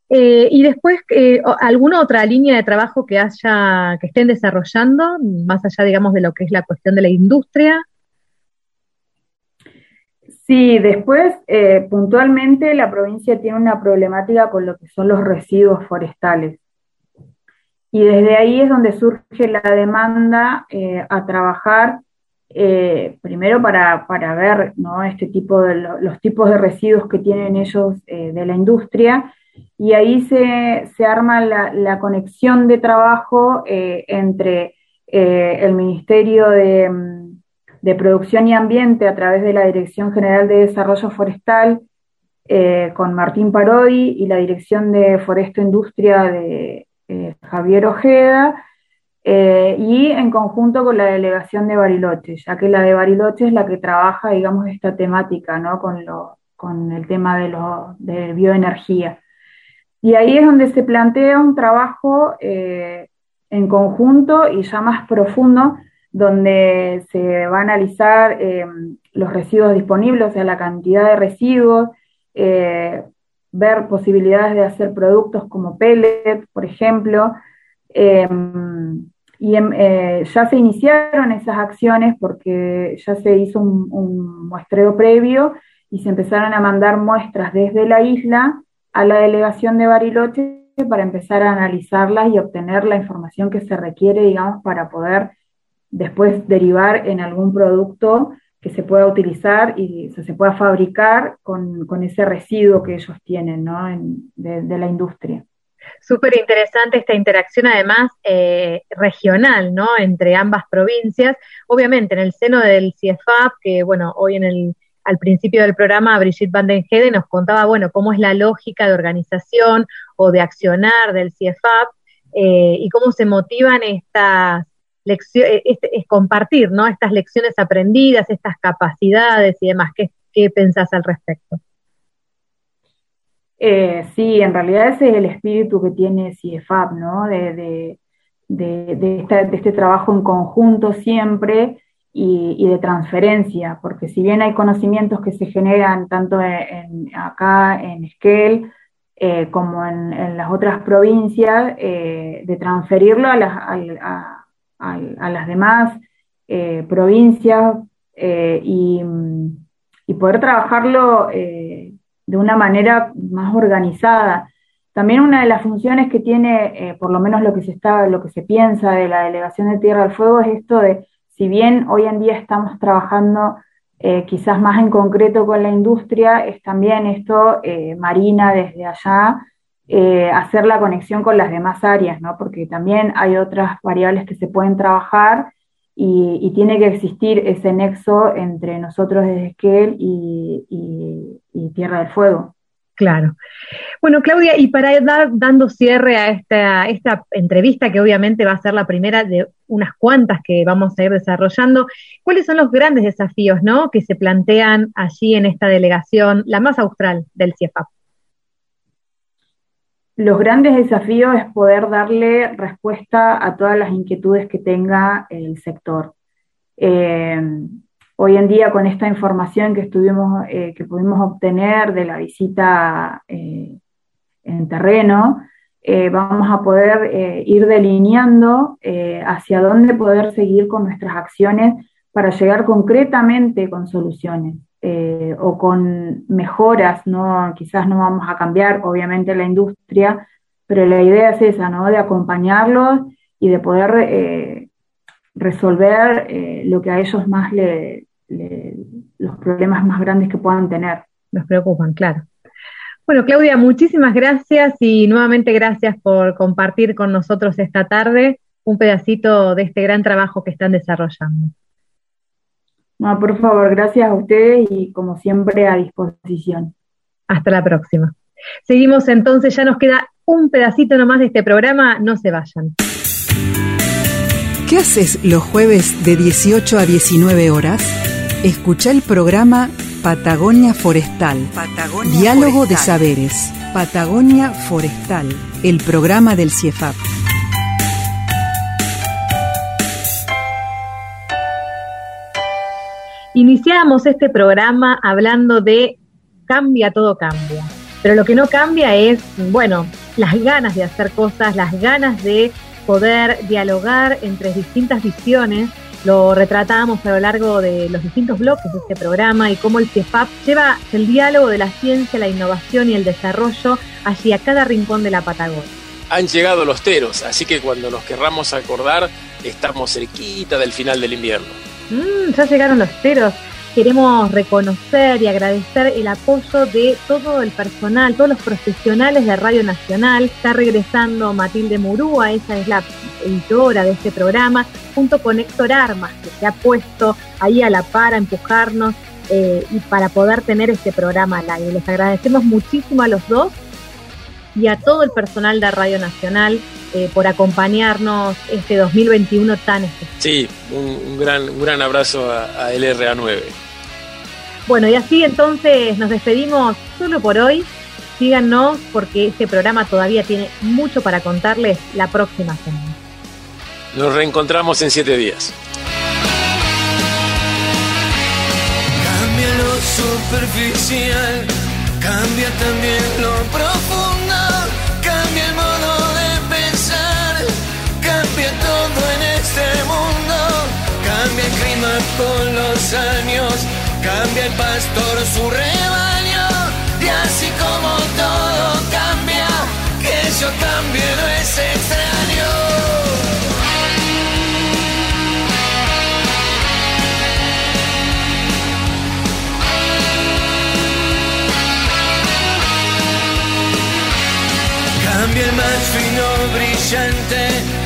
Eh, y después, eh, ¿alguna otra línea de trabajo que haya, que estén desarrollando, más allá, digamos, de lo que es la cuestión de la industria? Sí, después, eh, puntualmente, la provincia tiene una problemática con lo que son los residuos forestales. Y desde ahí es donde surge la demanda a trabajar, eh, primero para, ver ¿no? este tipo de los tipos de residuos que tienen ellos de la industria, y ahí se, se arma la, la, conexión de trabajo entre el Ministerio de de Producción y Ambiente a través de la Dirección General de Desarrollo Forestal eh, con Martín Parodi y la Dirección de Foresto Industria de eh, Javier Ojeda, eh, y en conjunto con la delegación de Bariloche, ya que la de Bariloche es la que trabaja, digamos, esta temática, ¿no? Con, lo, con el tema de, lo, de bioenergía. Y ahí es donde se plantea un trabajo en conjunto y ya más profundo donde se va a analizar eh, los residuos disponibles, o sea, la cantidad de residuos, eh, ver posibilidades de hacer productos como pellet, por ejemplo. Em, y em, eh, ya se iniciaron esas acciones porque ya se hizo un, muestreo previo y se empezaron a mandar muestras desde la isla a la delegación de Bariloche para empezar a analizarlas y obtener la información que se requiere, digamos, para poder después derivar en algún producto que se pueda utilizar y se pueda fabricar con, ese residuo que ellos tienen ¿no? de, la industria. Súper interesante esta interacción, además, eh, regional, ¿no? Entre ambas provincias. Obviamente, en el seno del CIEFAP, que, bueno, hoy en el, al principio del programa, Brigitte Van nos contaba, bueno, cómo es la lógica de organización o de accionar del CIEFAP eh, y cómo se motivan estas eh, este, es compartir, ¿no? Estas lecciones aprendidas, estas capacidades y demás. ¿Qué, qué pensás al respecto? Eh, sí, en realidad ese es el espíritu que tiene CIEFAP, ¿no? De, este trabajo en conjunto siempre y, de transferencia, porque si bien hay conocimientos que se generan tanto acá en Esquel eh, como en, las otras provincias, de transferirlo a, las, demás eh, provincias eh, y, poder trabajarlo eh, de una manera más organizada. También una de las funciones que tiene, por lo menos lo que se está, lo que se piensa de la delegación de Tierra del Fuego es esto de, si bien hoy en día estamos trabajando quizás más en concreto con la industria, es también esto marina desde allá, eh, hacer la conexión con las demás áreas, ¿no? porque también hay otras variables que se pueden trabajar y, tiene que existir ese nexo entre nosotros desde Esquel y, Tierra del Fuego. Claro. Bueno, Claudia, y para dar dando cierre a esta, esta entrevista, que obviamente va a ser la primera de unas cuantas que vamos a ir desarrollando, ¿cuáles son los grandes desafíos ¿no? que se plantean allí en esta delegación, la más austral del CIEFAP? Los grandes desafíos es poder darle respuesta a todas las inquietudes que tenga el sector. Eh, hoy en día, con esta información que, estuvimos, eh, que pudimos obtener de la visita eh, en terreno, vamos a poder ir delineando hacia dónde poder seguir con nuestras acciones para llegar concretamente con soluciones. Eh, o con mejoras, ¿no? Quizás no vamos a cambiar, obviamente, la industria, pero la idea es esa, ¿no? De acompañarlos y de poder eh, resolver eh, lo que a ellos más le, los problemas más grandes que puedan tener. Nos preocupan, claro. Bueno, Claudia, muchísimas gracias y nuevamente gracias por compartir con nosotros esta tarde un pedacito de este gran trabajo que están desarrollando. No, por favor, gracias a ustedes y como siempre a disposición. Hasta la próxima. Seguimos entonces, ya nos queda un pedacito nomás de este programa, no se vayan. ¿Qué haces los jueves de 18 a 19 horas? Escucha el programa Patagonia Forestal. Diálogo de Saberes. Patagonia Forestal, el programa del CIEFAP. Iniciamos este programa hablando de cambia, todo cambia. Pero lo que no cambia es, bueno, las ganas de hacer cosas, las ganas de poder dialogar entre distintas visiones. Lo retratamos a lo largo de los distintos bloques de este programa y cómo el CIEFAP lleva el diálogo de la ciencia, la innovación y el desarrollo hacia cada rincón de la Patagonia. Han llegado los teros, así que cuando nos querramos acordar, estamos cerquita del final del invierno. Mm, ya llegaron los teros. Queremos reconocer y agradecer el apoyo de todo el personal, todos los profesionales de Radio Nacional. Está regresando Matilde Murúa, ella es la editora de este programa, junto con Héctor Armas, que se ha puesto ahí a la par a empujarnos eh, y para poder tener este programa al aire. Les agradecemos muchísimo a los dos y a todo el personal de Radio Nacional eh, por acompañarnos este 2021 tan especial. Sí, un, gran, un gran abrazo a, a LRA9. Bueno, y así entonces nos despedimos solo por hoy. Síganos porque este programa todavía tiene mucho para contarles la próxima semana. Nos reencontramos en siete días. Cambia lo superficial, cambia también lo profundo clima con los años, cambia el pastor su rebaño. Y así como todo cambia, que yo cambie no es extraño. cambia el más fino brillante